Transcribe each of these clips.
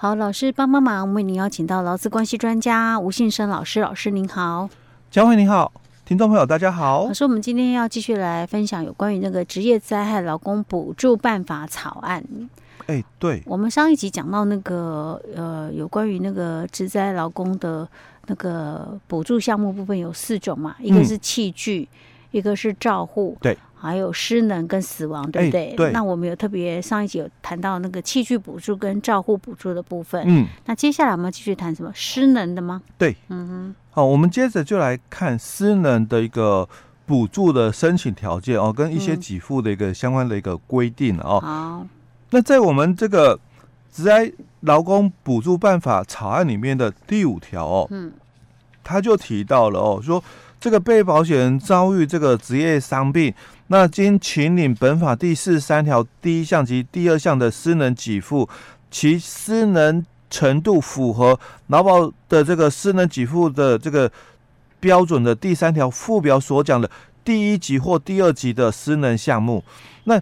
好，老师帮帮忙，为您邀请到劳资关系专家吴信生老师，老师您好，江惠您好，听众朋友大家好。老师，我们今天要继续来分享有关于那个职业灾害劳工补助办法草案。哎，对，我们上一集讲到那个呃，有关于那个职灾劳工的那个补助项目部分有四种嘛，一个是器具，嗯、一个是照护，对。还有失能跟死亡，对不对？欸、对。那我们有特别上一集有谈到那个器具补助跟照护补助的部分。嗯。那接下来我们继续谈什么失能的吗？对。嗯哼。好，我们接着就来看失能的一个补助的申请条件哦，跟一些给付的一个相关的一个规定哦。好。那在我们这个职灾劳工补助办法草案里面的第五条哦，嗯，他就提到了哦，说这个被保险人遭遇这个职业伤病。那经请领本法第四十三条第一项及第二项的失能给付，其失能程度符合劳保的这个失能给付的这个标准的第三条附表所讲的第一级或第二级的失能项目，那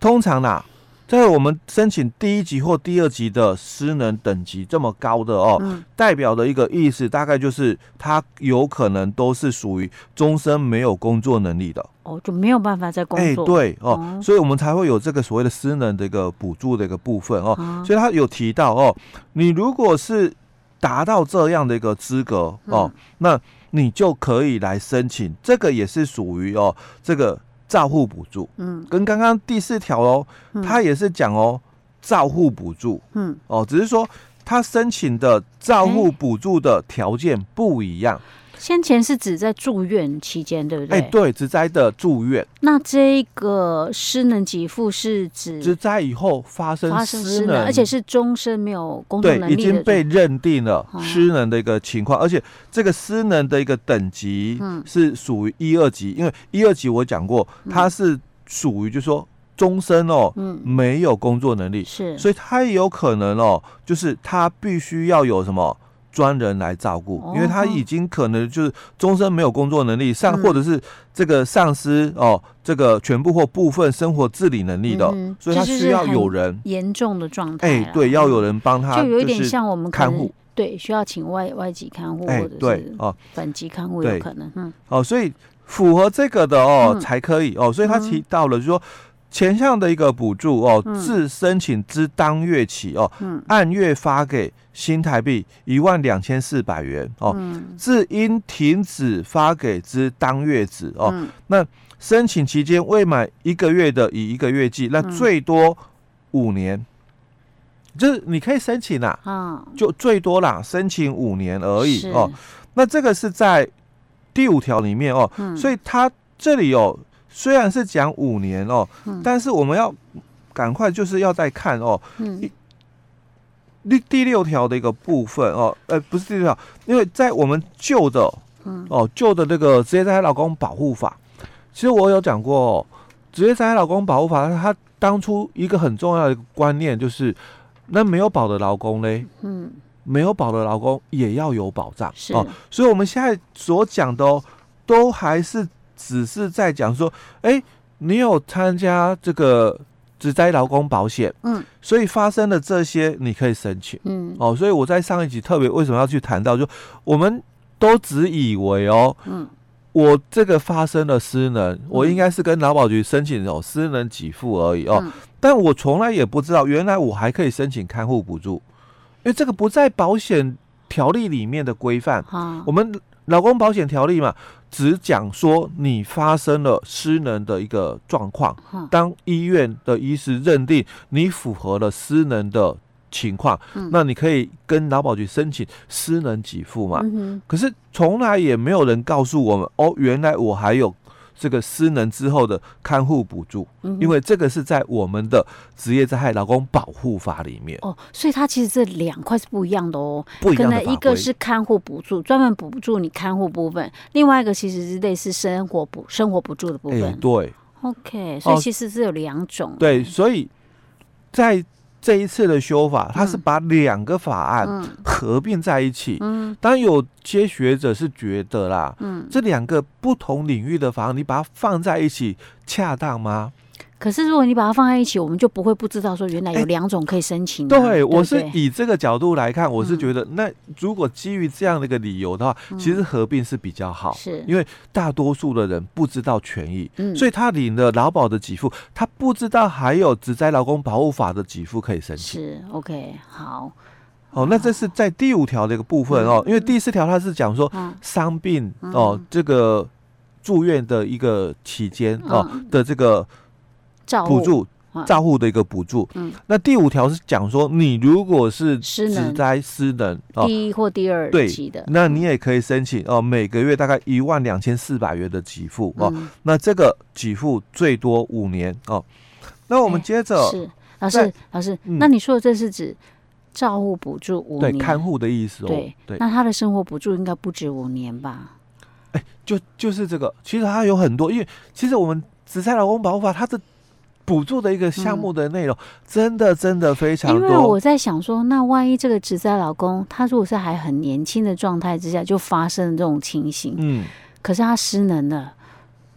通常呢？在我们申请第一级或第二级的失能等级这么高的哦，嗯、代表的一个意思大概就是他有可能都是属于终身没有工作能力的哦，就没有办法再工作。哎，对哦，哦，所以我们才会有这个所谓的失能的一个补助的一个部分哦。哦，所以他有提到哦，你如果是达到这样的一个资格哦，嗯、那你就可以来申请，这个也是属于哦这个。照护补助，嗯，跟刚刚第四条哦，他也是讲哦，照护补助，嗯，哦，只是说他申请的照护补助的条件不一样。先前是指在住院期间，对不对？哎，对，职灾的住院。那这个失能给付是指职灾以后发生失能，而且是终身没有工作能力已经被认定了失能的一个情况，而且这个失能的一个等级是属于一二级，因为一二级我讲过，它是属于就是说终身哦，嗯。没有工作能力，是，所以他也有可能哦，就是他必须要有什么。专人来照顾，因为他已经可能就是终身没有工作能力，上或者是这个丧失哦，这个全部或部分生活自理能力的，所以他需要有人。严重的状态。哎，对，要有人帮他，就有一点像我们看护，对，需要请外外籍看护或者是哦。本籍看护有可能，嗯，哦，所以符合这个的哦才可以哦，所以他提到了就是说。前项的一个补助哦，自申请之当月起哦，嗯、按月发给新台币一万两千四百元哦，嗯、自应停止发给之当月止哦，嗯、那申请期间未满一个月的，以一个月计，那最多五年，嗯、就是你可以申请啦，嗯、就最多啦，申请五年而已哦。那这个是在第五条里面哦，嗯、所以它这里有。虽然是讲五年哦，嗯、但是我们要赶快就是要再看哦，第、嗯、第六条的一个部分哦，呃，不是第六条，因为在我们旧的，嗯、哦旧的这个职业灾害劳工保护法，其实我有讲过哦，职业灾害劳工保护法，它当初一个很重要的观念就是，那没有保的劳工嘞，嗯，没有保的劳工也要有保障哦，所以我们现在所讲的哦，都还是。只是在讲说，哎、欸，你有参加这个职灾劳工保险，嗯，所以发生的这些你可以申请，嗯，哦，所以我在上一集特别为什么要去谈到，就我们都只以为哦，嗯，我这个发生了失能，嗯、我应该是跟劳保局申请哦失能给付而已哦，嗯、但我从来也不知道，原来我还可以申请看护补助，因为这个不在保险条例里面的规范，好我们。劳工保险条例嘛，只讲说你发生了失能的一个状况，当医院的医师认定你符合了失能的情况，那你可以跟劳保局申请失能给付嘛。可是从来也没有人告诉我们，哦，原来我还有。这个失能之后的看护补助，嗯、因为这个是在我们的职业灾害劳工保护法里面哦，所以它其实这两块是不一样的哦，不一样的。可能一个是看护补助，专门补助你看护部分；另外一个其实是类似生活补生活补助的部分。欸、对，OK，所以其实是有两种、哦。对，所以在。这一次的修法，它是把两个法案合并在一起。嗯，当然有些学者是觉得啦，嗯，这两个不同领域的法案，你把它放在一起恰当吗？可是如果你把它放在一起，我们就不会不知道说原来有两种可以申请、啊欸。对，对对我是以这个角度来看，我是觉得，那如果基于这样的一个理由的话，嗯、其实合并是比较好，是。因为大多数的人不知道权益，嗯、所以他领了劳保的给付，他不知道还有职灾劳工保护法的给付可以申请。是 OK，好。哦，那这是在第五条的一个部分哦，因为第四条它是讲说伤病哦，这个住院的一个期间哦的这个补助照护的一个补助。嗯，那第五条是讲说，你如果是职灾失能第一或第二级的，那你也可以申请哦，每个月大概一万两千四百元的给付哦。那这个给付最多五年哦。那我们接着是老师，老师，那你说的这是指？照护补助五年，对看护的意思哦。对，对那他的生活补助应该不止五年吧？哎、欸，就就是这个，其实它有很多，因为其实我们紫菜劳工保护法它的补助的一个项目的内容，真的真的非常多。因为我在想说，那万一这个职在老公他如果是还很年轻的状态之下就发生这种情形，嗯，可是他失能了，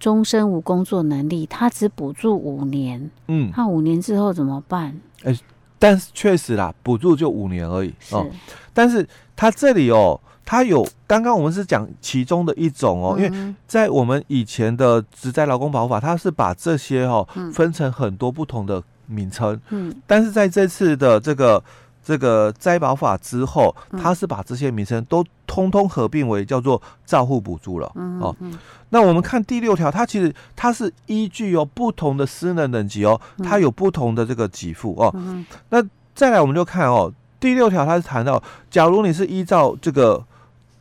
终身无工作能力，他只补助五年，嗯，他五年之后怎么办？哎、欸。但是确实啦，补助就五年而已哦。但是他这里哦，它有刚刚我们是讲其中的一种哦，因为在我们以前的职灾劳工保护法，它是把这些哦分成很多不同的名称。嗯。但是在这次的这个这个灾保法之后，它是把这些名称都通通合并为叫做照护补助了哦。那我们看第六条，它其实它是依据有不同的私能等级哦，它有不同的这个给付哦。嗯、那再来我们就看哦，第六条它是谈到，假如你是依照这个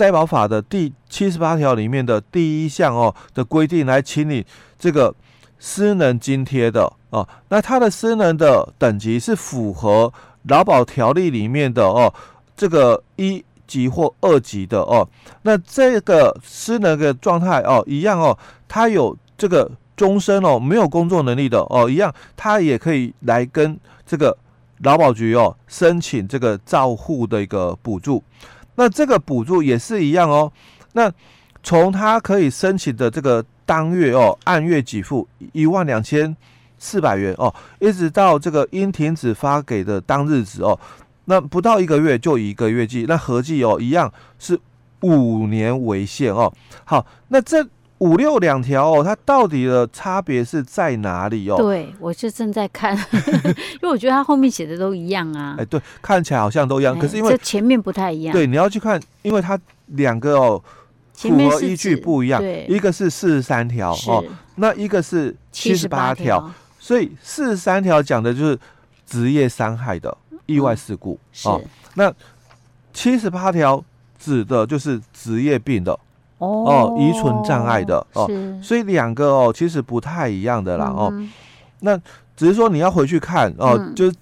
灾保法的第七十八条里面的第一项哦的规定来清理这个失能津贴的哦，那它的失能的等级是符合劳保条例里面的哦这个一。级或二级的哦，那这个失能的状态哦，一样哦，他有这个终身哦没有工作能力的哦，一样他也可以来跟这个劳保局哦申请这个照护的一个补助。那这个补助也是一样哦，那从他可以申请的这个当月哦，按月给付一万两千四百元哦，一直到这个应停止发给的当日止哦。那不到一个月就一个月计，那合计哦一样是五年为限哦。好，那这五六两条哦，它到底的差别是在哪里哦？对，我就正在看，因为我觉得它后面写的都一样啊。哎，对，看起来好像都一样，可是因为前面不太一样。对，你要去看，因为它两个哦符合依据不一样，一个是四十三条哦，那一个是七十八条，所以四十三条讲的就是职业伤害的。意外事故哦，那七十八条指的就是职业病的哦，遗存障碍的哦，所以两个哦其实不太一样的啦哦，那只是说你要回去看哦，就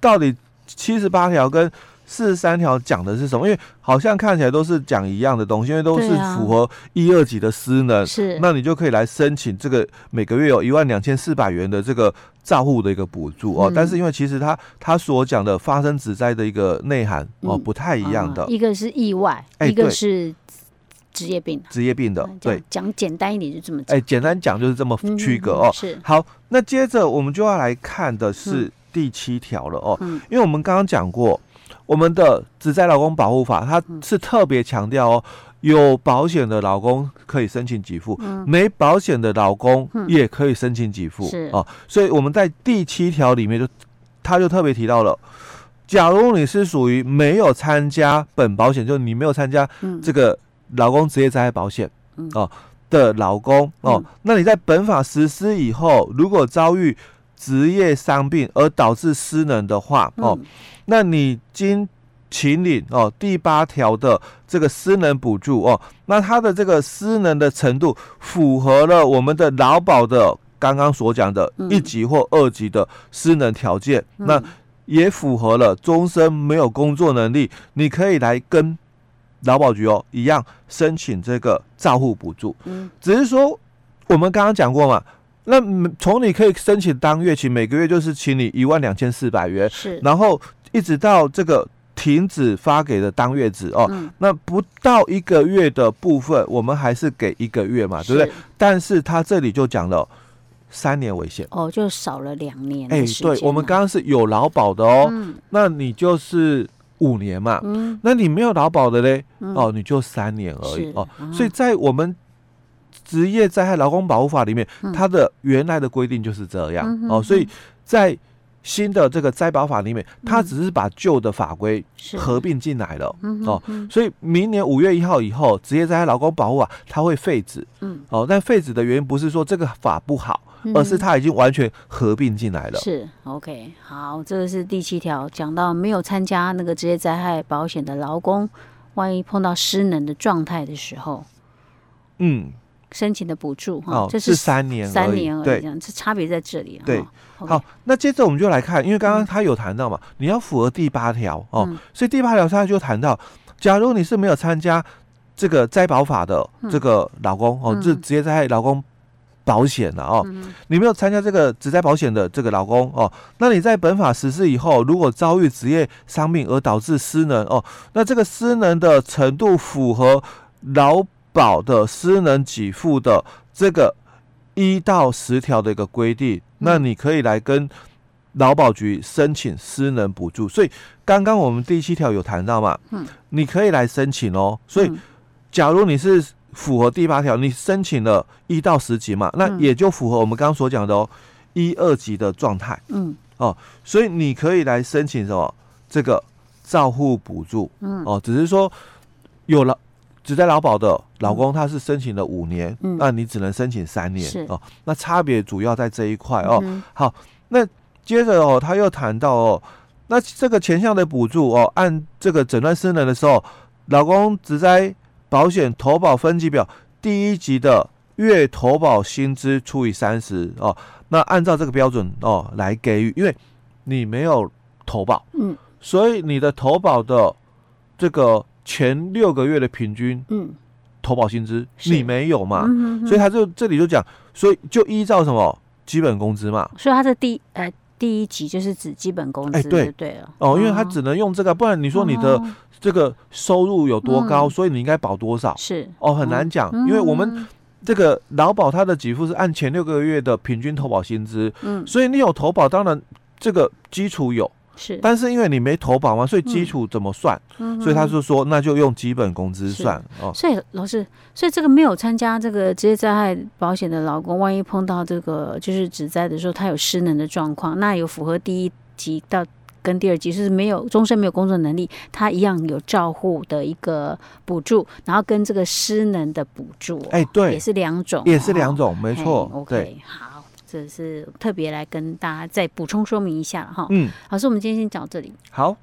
到底七十八条跟。四十三条讲的是什么？因为好像看起来都是讲一样的东西，因为都是符合一二级的失能，是，那你就可以来申请这个每个月有一万两千四百元的这个照护的一个补助哦。但是因为其实他他所讲的发生职灾的一个内涵哦不太一样的，一个是意外，一个是职业病，职业病的，对，讲简单一点就这么讲，哎，简单讲就是这么区隔哦。是，好，那接着我们就要来看的是第七条了哦，因为我们刚刚讲过。我们的职在劳工保护法，它是特别强调哦，有保险的劳工可以申请给付，没保险的劳工也可以申请给付哦。所以我们在第七条里面就，他就特别提到了，假如你是属于没有参加本保险，就是你没有参加这个劳工职业灾害保险哦的老公哦，那你在本法实施以后，如果遭遇职业伤病而导致失能的话哦。那你经请领哦，第八条的这个失能补助哦，那他的这个失能的程度符合了我们的劳保的刚刚所讲的一级或二级的失能条件，嗯、那也符合了终身没有工作能力，你可以来跟劳保局哦一样申请这个照护补助。嗯，只是说我们刚刚讲过嘛。那从你可以申请当月起，每个月就是请你一万两千四百元，是，然后一直到这个停止发给的当月止哦，嗯、那不到一个月的部分，我们还是给一个月嘛，对不对？但是他这里就讲了，三年为限。哦，就少了两年。哎，对，我们刚刚是有劳保的哦，嗯，那你就是五年嘛，嗯，那你没有劳保的嘞，哦，你就三年而已。哦。所以在我们职业灾害劳工保护法里面，它的原来的规定就是这样。哦，所以在。新的这个灾保法里面，它只是把旧的法规合并进来了、嗯、哦，所以明年五月一号以后，职业灾害劳工保护啊它会废止，嗯，哦，但废止的原因不是说这个法不好，而是它已经完全合并进来了。是 OK，好，这个是第七条，讲到没有参加那个职业灾害保险的劳工，万一碰到失能的状态的时候，嗯。申请的补助哈，这是三年，三年而已，对，这差别在这里。对，好，那接着我们就来看，因为刚刚他有谈到嘛，你要符合第八条哦，所以第八条他就谈到，假如你是没有参加这个灾保法的这个老公哦，这职业灾害老公保险了哦，你没有参加这个职灾保险的这个老公哦，那你在本法实施以后，如果遭遇职业伤病而导致失能哦，那这个失能的程度符合劳保的私能给付的这个一到十条的一个规定，那你可以来跟劳保局申请私能补助。所以刚刚我们第七条有谈到嘛，嗯，你可以来申请哦。所以假如你是符合第八条，你申请了一到十级嘛，那也就符合我们刚刚所讲的哦，一二级的状态，嗯，哦，所以你可以来申请什么？这个照护补助，嗯，哦，只是说有了。职灾劳保的老公，他是申请了五年，嗯、那你只能申请三年哦。那差别主要在这一块哦。嗯、好，那接着哦，他又谈到哦，那这个前项的补助哦，按这个诊断失能的时候，老公只在保险投保分级表第一级的月投保薪资除以三十哦，那按照这个标准哦来给予，因为你没有投保，嗯，所以你的投保的这个。前六个月的平均，嗯，投保薪资你没有嘛？嗯、哼哼所以他就这里就讲，所以就依照什么？基本工资嘛。所以他的第呃第一级就是指基本工资，哎、欸、对对了。哦，因为他只能用这个，不然你说你的这个收入有多高，哦、所以你应该保多少？是。哦，很难讲，嗯、因为我们这个劳保它的给付是按前六个月的平均投保薪资，嗯，所以你有投保，当然这个基础有。是，但是因为你没投保嘛，所以基础怎么算？嗯，所以他就说，那就用基本工资算哦。所以老师，所以这个没有参加这个职业灾害保险的劳工，万一碰到这个就是职灾的时候，他有失能的状况，那有符合第一级到跟第二级，是没有终身没有工作能力，他一样有照护的一个补助，然后跟这个失能的补助，哎，对，也是两种，也是两种，没错。OK，好。这是特别来跟大家再补充说明一下哈。嗯，老师，我们今天先讲到这里。好。